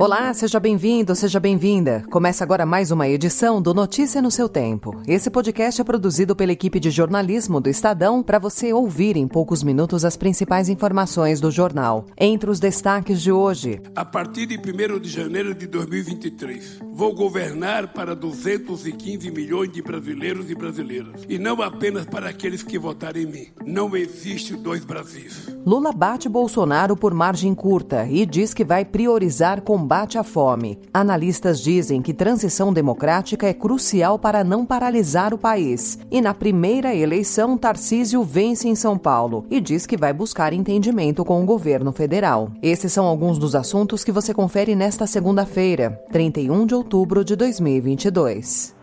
Olá, seja bem-vindo, seja bem-vinda. Começa agora mais uma edição do Notícia no seu Tempo. Esse podcast é produzido pela equipe de jornalismo do Estadão para você ouvir em poucos minutos as principais informações do jornal. Entre os destaques de hoje. A partir de 1 de janeiro de 2023, vou governar para 215 milhões de brasileiros e brasileiras. E não apenas para aqueles que votaram em mim. Não existe dois Brasis. Lula bate Bolsonaro por margem curta e diz que vai priorizar combate combate à fome. Analistas dizem que transição democrática é crucial para não paralisar o país. E na primeira eleição, Tarcísio vence em São Paulo e diz que vai buscar entendimento com o governo federal. Esses são alguns dos assuntos que você confere nesta segunda-feira, 31 de outubro de 2022.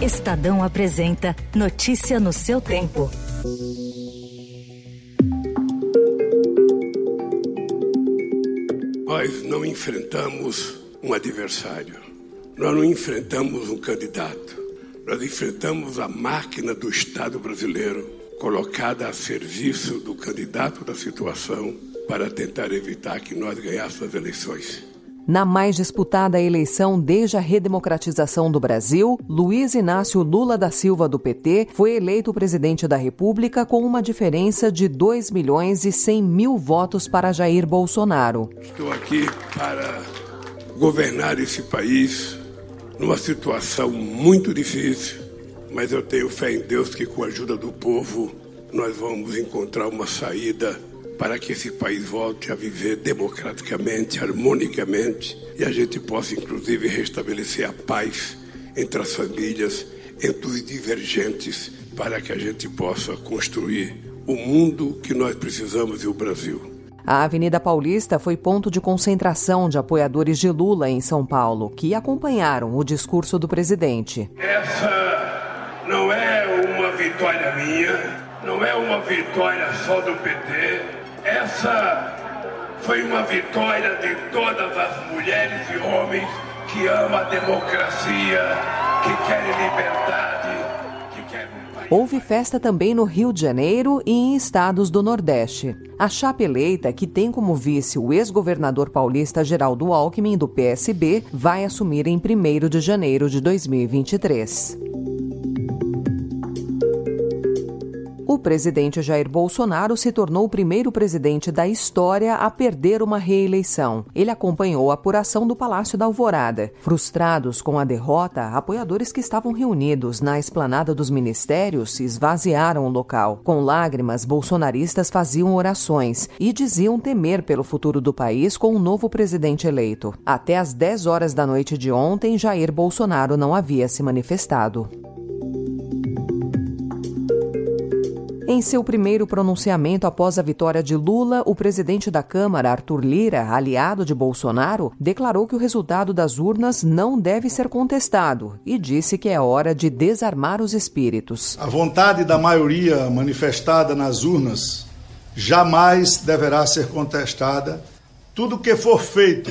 Estadão apresenta Notícia no seu tempo. Nós não enfrentamos um adversário, nós não enfrentamos um candidato, nós enfrentamos a máquina do Estado brasileiro colocada a serviço do candidato da situação para tentar evitar que nós ganhássemos as eleições. Na mais disputada eleição desde a redemocratização do Brasil, Luiz Inácio Lula da Silva, do PT, foi eleito presidente da República com uma diferença de 2 milhões e 100 mil votos para Jair Bolsonaro. Estou aqui para governar esse país numa situação muito difícil, mas eu tenho fé em Deus que, com a ajuda do povo, nós vamos encontrar uma saída para que esse país volte a viver democraticamente, harmonicamente e a gente possa, inclusive, restabelecer a paz entre as famílias, entre os divergentes, para que a gente possa construir o mundo que nós precisamos e o Brasil. A Avenida Paulista foi ponto de concentração de apoiadores de Lula em São Paulo, que acompanharam o discurso do presidente. Essa não é uma vitória minha, não é uma vitória só do PT, essa foi uma vitória de todas as mulheres e homens que amam a democracia, que querem liberdade, que querem um país... Houve festa também no Rio de Janeiro e em estados do Nordeste. A chapa eleita, que tem como vice o ex-governador paulista Geraldo Alckmin, do PSB, vai assumir em 1 de janeiro de 2023. O presidente Jair Bolsonaro se tornou o primeiro presidente da história a perder uma reeleição. Ele acompanhou a apuração do Palácio da Alvorada. Frustrados com a derrota, apoiadores que estavam reunidos na esplanada dos ministérios esvaziaram o local. Com lágrimas, bolsonaristas faziam orações e diziam temer pelo futuro do país com o um novo presidente eleito. Até às 10 horas da noite de ontem, Jair Bolsonaro não havia se manifestado. Em seu primeiro pronunciamento após a vitória de Lula, o presidente da Câmara, Arthur Lira, aliado de Bolsonaro, declarou que o resultado das urnas não deve ser contestado e disse que é hora de desarmar os espíritos. A vontade da maioria manifestada nas urnas jamais deverá ser contestada. Tudo que for feito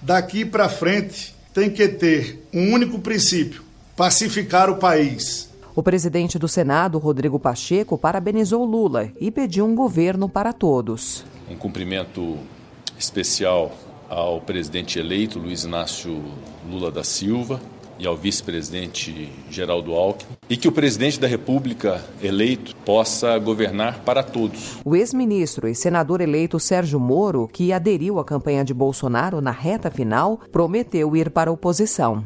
daqui para frente tem que ter um único princípio: pacificar o país o presidente do Senado, Rodrigo Pacheco, parabenizou Lula e pediu um governo para todos. Um cumprimento especial ao presidente eleito Luiz Inácio Lula da Silva e ao vice-presidente Geraldo Alckmin e que o presidente da República eleito possa governar para todos. O ex-ministro e senador eleito Sérgio Moro, que aderiu à campanha de Bolsonaro na reta final, prometeu ir para a oposição.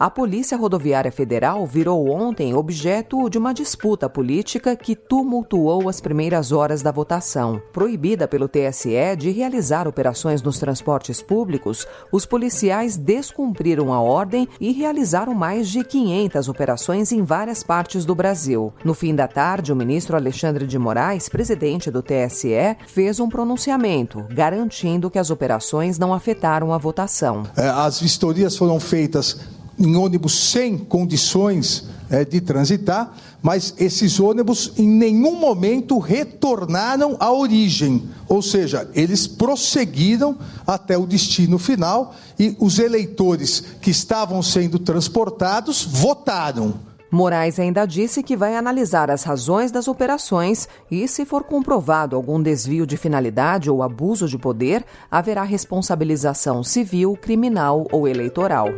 A Polícia Rodoviária Federal virou ontem objeto de uma disputa política que tumultuou as primeiras horas da votação. Proibida pelo TSE de realizar operações nos transportes públicos, os policiais descumpriram a ordem e realizaram mais de 500 operações em várias partes do Brasil. No fim da tarde, o ministro Alexandre de Moraes, presidente do TSE, fez um pronunciamento garantindo que as operações não afetaram a votação. É, as vistorias foram feitas em ônibus sem condições é, de transitar, mas esses ônibus em nenhum momento retornaram à origem, ou seja, eles prosseguiram até o destino final e os eleitores que estavam sendo transportados votaram. Moraes ainda disse que vai analisar as razões das operações e, se for comprovado algum desvio de finalidade ou abuso de poder, haverá responsabilização civil, criminal ou eleitoral.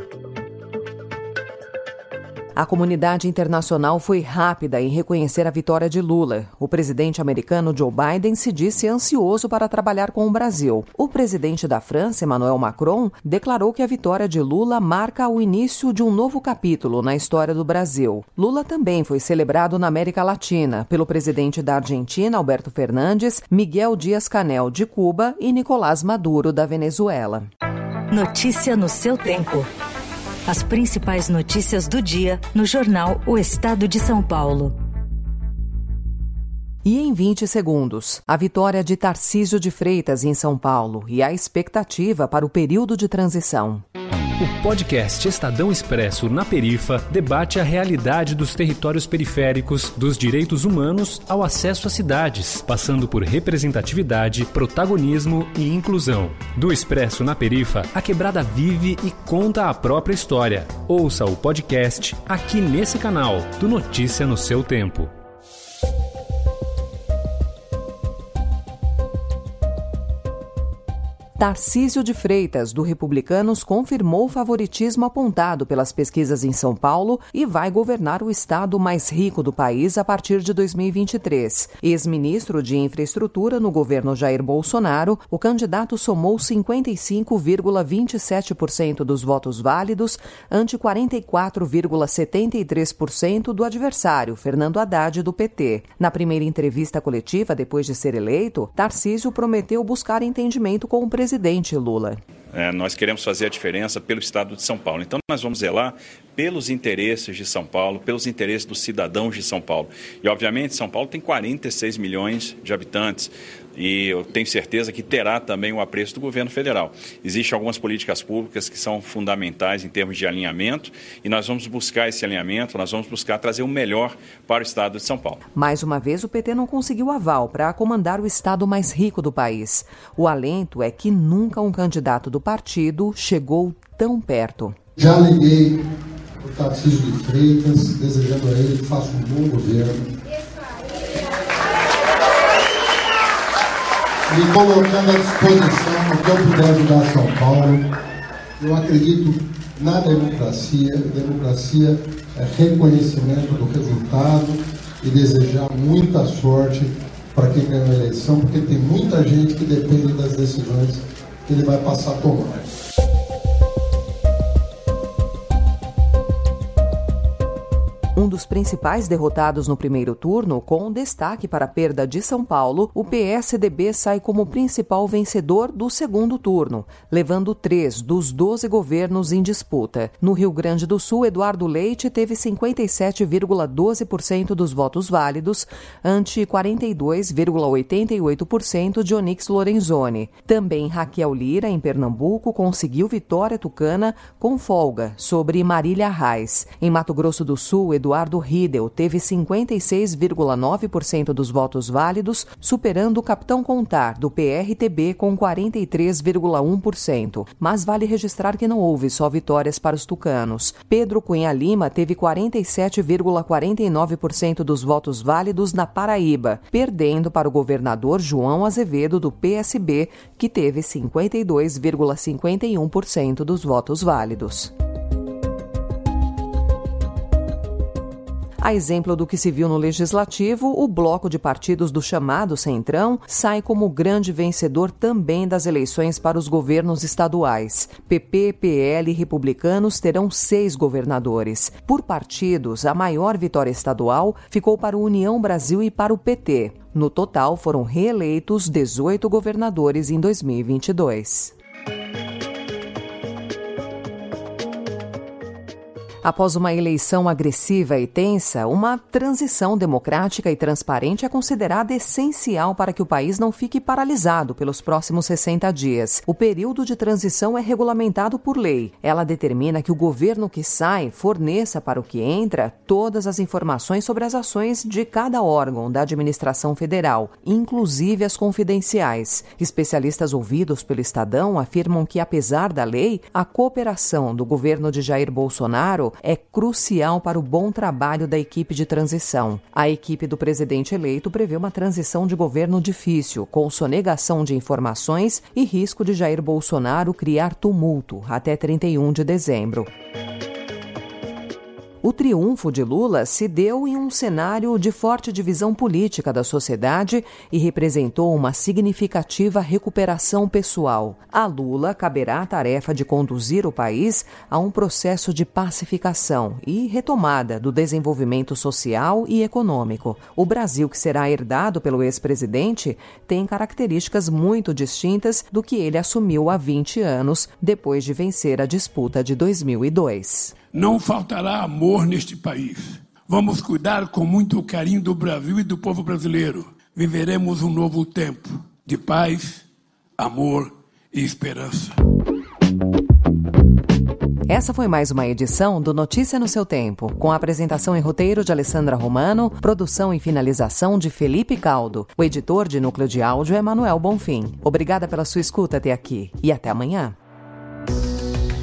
A comunidade internacional foi rápida em reconhecer a vitória de Lula. O presidente americano Joe Biden se disse ansioso para trabalhar com o Brasil. O presidente da França, Emmanuel Macron, declarou que a vitória de Lula marca o início de um novo capítulo na história do Brasil. Lula também foi celebrado na América Latina pelo presidente da Argentina, Alberto Fernandes, Miguel Dias-Canel, de Cuba, e Nicolás Maduro, da Venezuela. Notícia no seu tempo. As principais notícias do dia no jornal O Estado de São Paulo. E em 20 segundos, a vitória de Tarcísio de Freitas em São Paulo e a expectativa para o período de transição. O podcast Estadão Expresso na Perifa debate a realidade dos territórios periféricos, dos direitos humanos ao acesso às cidades, passando por representatividade, protagonismo e inclusão. Do Expresso na Perifa, a quebrada vive e conta a própria história. Ouça o podcast aqui nesse canal, do Notícia no seu tempo. Tarcísio de Freitas, do Republicanos, confirmou o favoritismo apontado pelas pesquisas em São Paulo e vai governar o estado mais rico do país a partir de 2023. Ex-ministro de Infraestrutura no governo Jair Bolsonaro, o candidato somou 55,27% dos votos válidos ante 44,73% do adversário, Fernando Haddad, do PT. Na primeira entrevista coletiva depois de ser eleito, Tarcísio prometeu buscar entendimento com o presidente presidente Lula. É, nós queremos fazer a diferença pelo Estado de São Paulo. Então, nós vamos zelar pelos interesses de São Paulo, pelos interesses dos cidadãos de São Paulo. E, obviamente, São Paulo tem 46 milhões de habitantes e eu tenho certeza que terá também o apreço do governo federal. Existem algumas políticas públicas que são fundamentais em termos de alinhamento e nós vamos buscar esse alinhamento, nós vamos buscar trazer o melhor para o estado de São Paulo. Mais uma vez, o PT não conseguiu aval para comandar o estado mais rico do país. O alento é que nunca um candidato do partido chegou tão perto. Já liguei Tarcísio de Freitas, desejando a ele que faça um bom governo me colocando à disposição no que eu puder ajudar São Paulo. Eu acredito na democracia. Democracia é reconhecimento do resultado e desejar muita sorte para quem ganhou a eleição, porque tem muita gente que depende das decisões que ele vai passar a tomar. Um dos principais derrotados no primeiro turno, com destaque para a perda de São Paulo, o PSDB sai como principal vencedor do segundo turno, levando três dos 12 governos em disputa. No Rio Grande do Sul, Eduardo Leite teve 57,12% dos votos válidos, ante 42,88% de Onix Lorenzoni. Também Raquel Lira, em Pernambuco, conseguiu vitória tucana com folga sobre Marília Reis. Em Mato Grosso do Sul, Eduardo Eduardo Riedel teve 56,9% dos votos válidos, superando o capitão Contar, do PRTB, com 43,1%. Mas vale registrar que não houve só vitórias para os tucanos. Pedro Cunha Lima teve 47,49% dos votos válidos na Paraíba, perdendo para o governador João Azevedo, do PSB, que teve 52,51% dos votos válidos. A exemplo do que se viu no Legislativo, o bloco de partidos do chamado Centrão sai como grande vencedor também das eleições para os governos estaduais. PP, PL e republicanos terão seis governadores. Por partidos, a maior vitória estadual ficou para o União Brasil e para o PT. No total, foram reeleitos 18 governadores em 2022. Após uma eleição agressiva e tensa, uma transição democrática e transparente é considerada essencial para que o país não fique paralisado pelos próximos 60 dias. O período de transição é regulamentado por lei. Ela determina que o governo que sai forneça para o que entra todas as informações sobre as ações de cada órgão da administração federal, inclusive as confidenciais. Especialistas ouvidos pelo Estadão afirmam que, apesar da lei, a cooperação do governo de Jair É crucial para o bom trabalho da equipe de transição. A equipe do presidente eleito prevê uma transição de governo difícil, com sonegação de informações e risco de Jair Bolsonaro criar tumulto até 31 de dezembro. O triunfo de Lula se deu em um cenário de forte divisão política da sociedade e representou uma significativa recuperação pessoal. A Lula caberá a tarefa de conduzir o país a um processo de pacificação e retomada do desenvolvimento social e econômico. O Brasil que será herdado pelo ex-presidente tem características muito distintas do que ele assumiu há 20 anos, depois de vencer a disputa de 2002. Não faltará amor neste país. Vamos cuidar com muito carinho do Brasil e do povo brasileiro. Viveremos um novo tempo de paz, amor e esperança. Essa foi mais uma edição do Notícia no seu Tempo, com a apresentação e roteiro de Alessandra Romano, produção e finalização de Felipe Caldo. O editor de núcleo de áudio é Manuel Bonfim. Obrigada pela sua escuta até aqui e até amanhã.